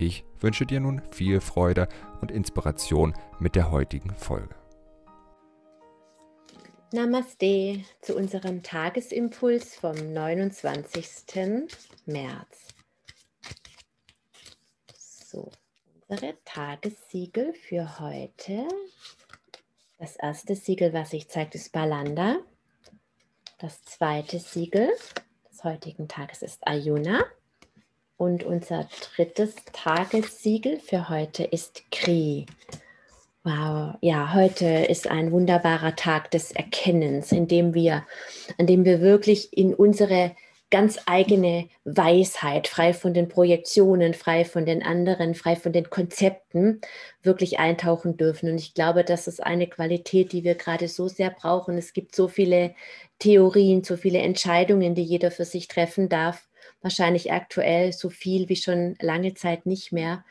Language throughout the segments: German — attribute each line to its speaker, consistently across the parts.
Speaker 1: Ich wünsche dir nun viel Freude und Inspiration mit der heutigen Folge.
Speaker 2: Namaste zu unserem Tagesimpuls vom 29. März. So, unsere Tagessiegel für heute. Das erste Siegel, was sich zeigt, ist Balanda. Das zweite Siegel des heutigen Tages ist Ayuna. Und unser drittes Tagessiegel für heute ist Kri. Wow, ja, heute ist ein wunderbarer Tag des Erkennens, in dem wir, an dem wir wirklich in unsere ganz eigene Weisheit, frei von den Projektionen, frei von den anderen, frei von den Konzepten, wirklich eintauchen dürfen. Und ich glaube, das ist eine Qualität, die wir gerade so sehr brauchen. Es gibt so viele Theorien, so viele Entscheidungen, die jeder für sich treffen darf. Wahrscheinlich aktuell so viel wie schon lange Zeit nicht mehr.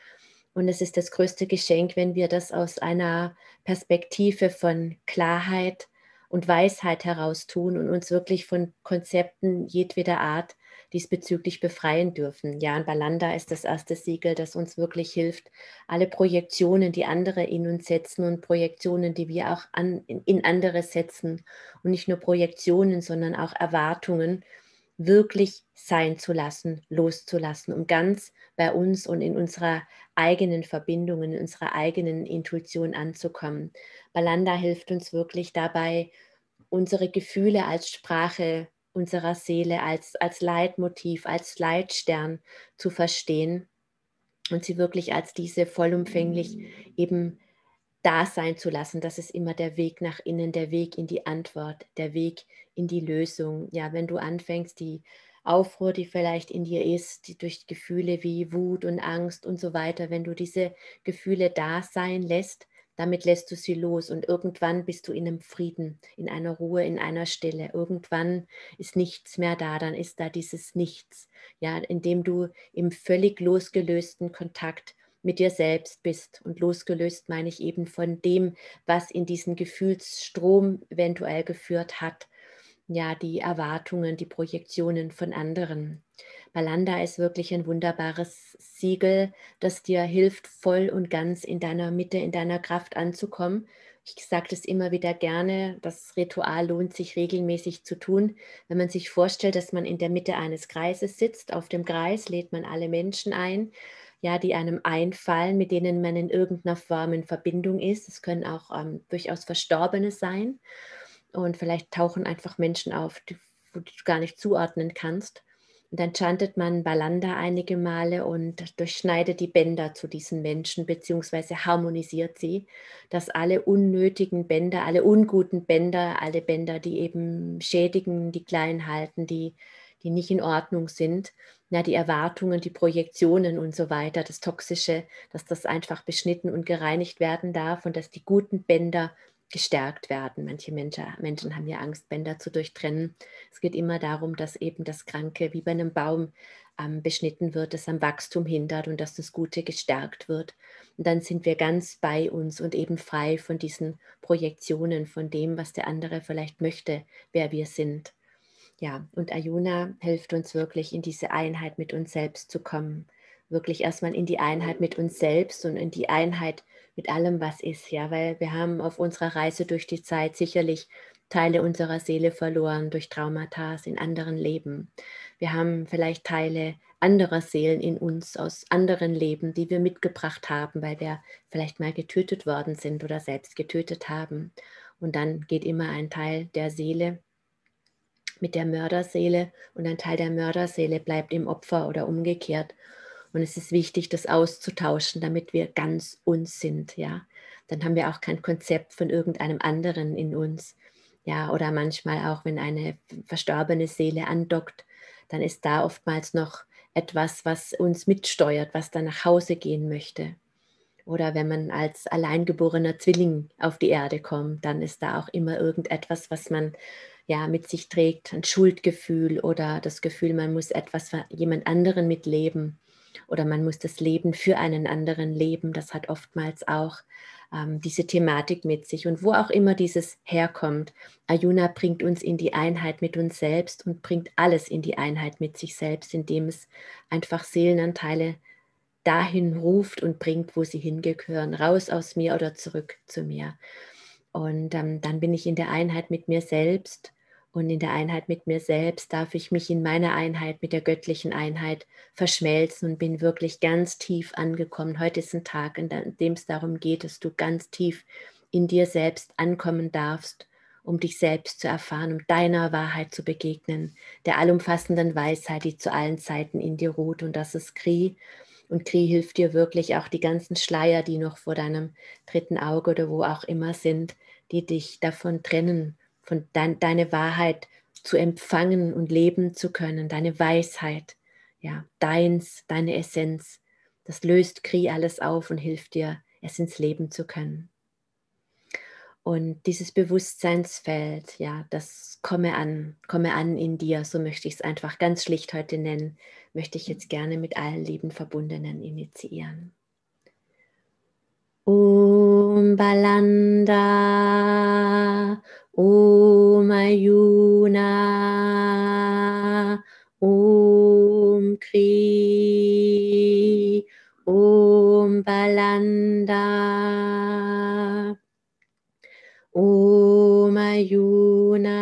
Speaker 2: Und es ist das größte Geschenk, wenn wir das aus einer Perspektive von Klarheit, und Weisheit heraus tun und uns wirklich von Konzepten jedweder Art diesbezüglich befreien dürfen. Ja, und Balanda ist das erste Siegel, das uns wirklich hilft, alle Projektionen, die andere in uns setzen und Projektionen, die wir auch an, in andere setzen und nicht nur Projektionen, sondern auch Erwartungen, wirklich sein zu lassen, loszulassen, um ganz bei uns und in unserer eigenen Verbindung, in unserer eigenen Intuition anzukommen. Balanda hilft uns wirklich dabei, unsere Gefühle als Sprache unserer Seele, als, als Leitmotiv, als Leitstern zu verstehen und sie wirklich als diese vollumfänglich eben da sein zu lassen. Das ist immer der Weg nach innen, der Weg in die Antwort, der Weg in die Lösung. Ja, wenn du anfängst, die Aufruhr, die vielleicht in dir ist, die durch Gefühle wie Wut und Angst und so weiter, wenn du diese Gefühle da sein lässt, damit lässt du sie los und irgendwann bist du in einem Frieden, in einer Ruhe, in einer Stille. Irgendwann ist nichts mehr da, dann ist da dieses Nichts, ja, indem du im völlig losgelösten Kontakt mit dir selbst bist. Und losgelöst meine ich eben von dem, was in diesen Gefühlsstrom eventuell geführt hat ja, die Erwartungen, die Projektionen von anderen. Balanda ist wirklich ein wunderbares Siegel, das dir hilft, voll und ganz in deiner Mitte, in deiner Kraft anzukommen. Ich sage das immer wieder gerne, das Ritual lohnt sich regelmäßig zu tun. Wenn man sich vorstellt, dass man in der Mitte eines Kreises sitzt, auf dem Kreis lädt man alle Menschen ein, ja, die einem einfallen, mit denen man in irgendeiner Form in Verbindung ist. Es können auch ähm, durchaus Verstorbene sein. Und vielleicht tauchen einfach Menschen auf, die, du gar nicht zuordnen kannst. Und dann chantet man Balanda einige Male und durchschneidet die Bänder zu diesen Menschen, beziehungsweise harmonisiert sie, dass alle unnötigen Bänder, alle unguten Bänder, alle Bänder, die eben schädigen, die klein halten, die, die nicht in Ordnung sind, ja, die Erwartungen, die Projektionen und so weiter, das Toxische, dass das einfach beschnitten und gereinigt werden darf und dass die guten Bänder gestärkt werden. Manche Menschen, Menschen haben ja Angst, Bänder zu durchtrennen. Es geht immer darum, dass eben das Kranke wie bei einem Baum ähm, beschnitten wird, das am Wachstum hindert und dass das Gute gestärkt wird. Und dann sind wir ganz bei uns und eben frei von diesen Projektionen, von dem, was der andere vielleicht möchte, wer wir sind. Ja, und Ayuna hilft uns wirklich in diese Einheit mit uns selbst zu kommen. Wirklich erstmal in die Einheit mit uns selbst und in die Einheit mit allem, was ist, ja, weil wir haben auf unserer Reise durch die Zeit sicherlich Teile unserer Seele verloren durch Traumata in anderen Leben. Wir haben vielleicht Teile anderer Seelen in uns aus anderen Leben, die wir mitgebracht haben, weil wir vielleicht mal getötet worden sind oder selbst getötet haben. Und dann geht immer ein Teil der Seele mit der Mörderseele und ein Teil der Mörderseele bleibt im Opfer oder umgekehrt. Und es ist wichtig, das auszutauschen, damit wir ganz uns sind, ja. Dann haben wir auch kein Konzept von irgendeinem anderen in uns. Ja, oder manchmal auch, wenn eine verstorbene Seele andockt, dann ist da oftmals noch etwas, was uns mitsteuert, was dann nach Hause gehen möchte. Oder wenn man als alleingeborener Zwilling auf die Erde kommt, dann ist da auch immer irgendetwas, was man ja mit sich trägt, ein Schuldgefühl oder das Gefühl, man muss etwas für jemand anderen mitleben oder man muss das Leben für einen anderen leben. Das hat oftmals auch ähm, diese Thematik mit sich und wo auch immer dieses herkommt. Ayuna bringt uns in die Einheit mit uns selbst und bringt alles in die Einheit mit sich selbst, indem es einfach Seelenanteile dahin ruft und bringt, wo sie hingehören, raus aus mir oder zurück zu mir. Und ähm, dann bin ich in der Einheit mit mir selbst und in der Einheit mit mir selbst darf ich mich in meiner Einheit mit der göttlichen Einheit verschmelzen und bin wirklich ganz tief angekommen. Heute ist ein Tag, in dem es darum geht, dass du ganz tief in dir selbst ankommen darfst, um dich selbst zu erfahren, um deiner Wahrheit zu begegnen, der allumfassenden Weisheit, die zu allen Zeiten in dir ruht. Und das ist Kri. Und Kri hilft dir wirklich auch die ganzen Schleier, die noch vor deinem dritten Auge oder wo auch immer sind, die dich davon trennen von dein, deine Wahrheit zu empfangen und leben zu können, deine Weisheit, ja, deins, deine Essenz. Das löst Kri alles auf und hilft dir, es ins Leben zu können. Und dieses Bewusstseinsfeld, ja, das komme an, komme an in dir, so möchte ich es einfach ganz schlicht heute nennen, möchte ich jetzt gerne mit allen lieben Verbundenen initiieren. Om Balanda, Om Ayuna, Om Kri, Om Balanda, Om Ayuna,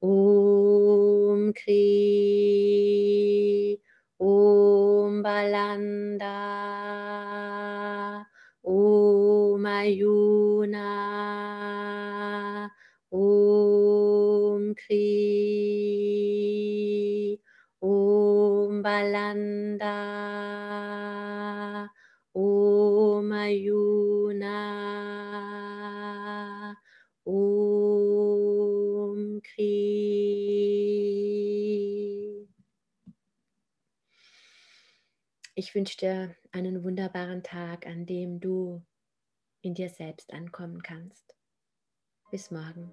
Speaker 2: Om Kri, Om Balanda, Om Kri, Om Balanda, Om Ayuna, Om Kri. Ich wünsche dir einen wunderbaren Tag, an dem du in dir selbst ankommen kannst. Bis morgen.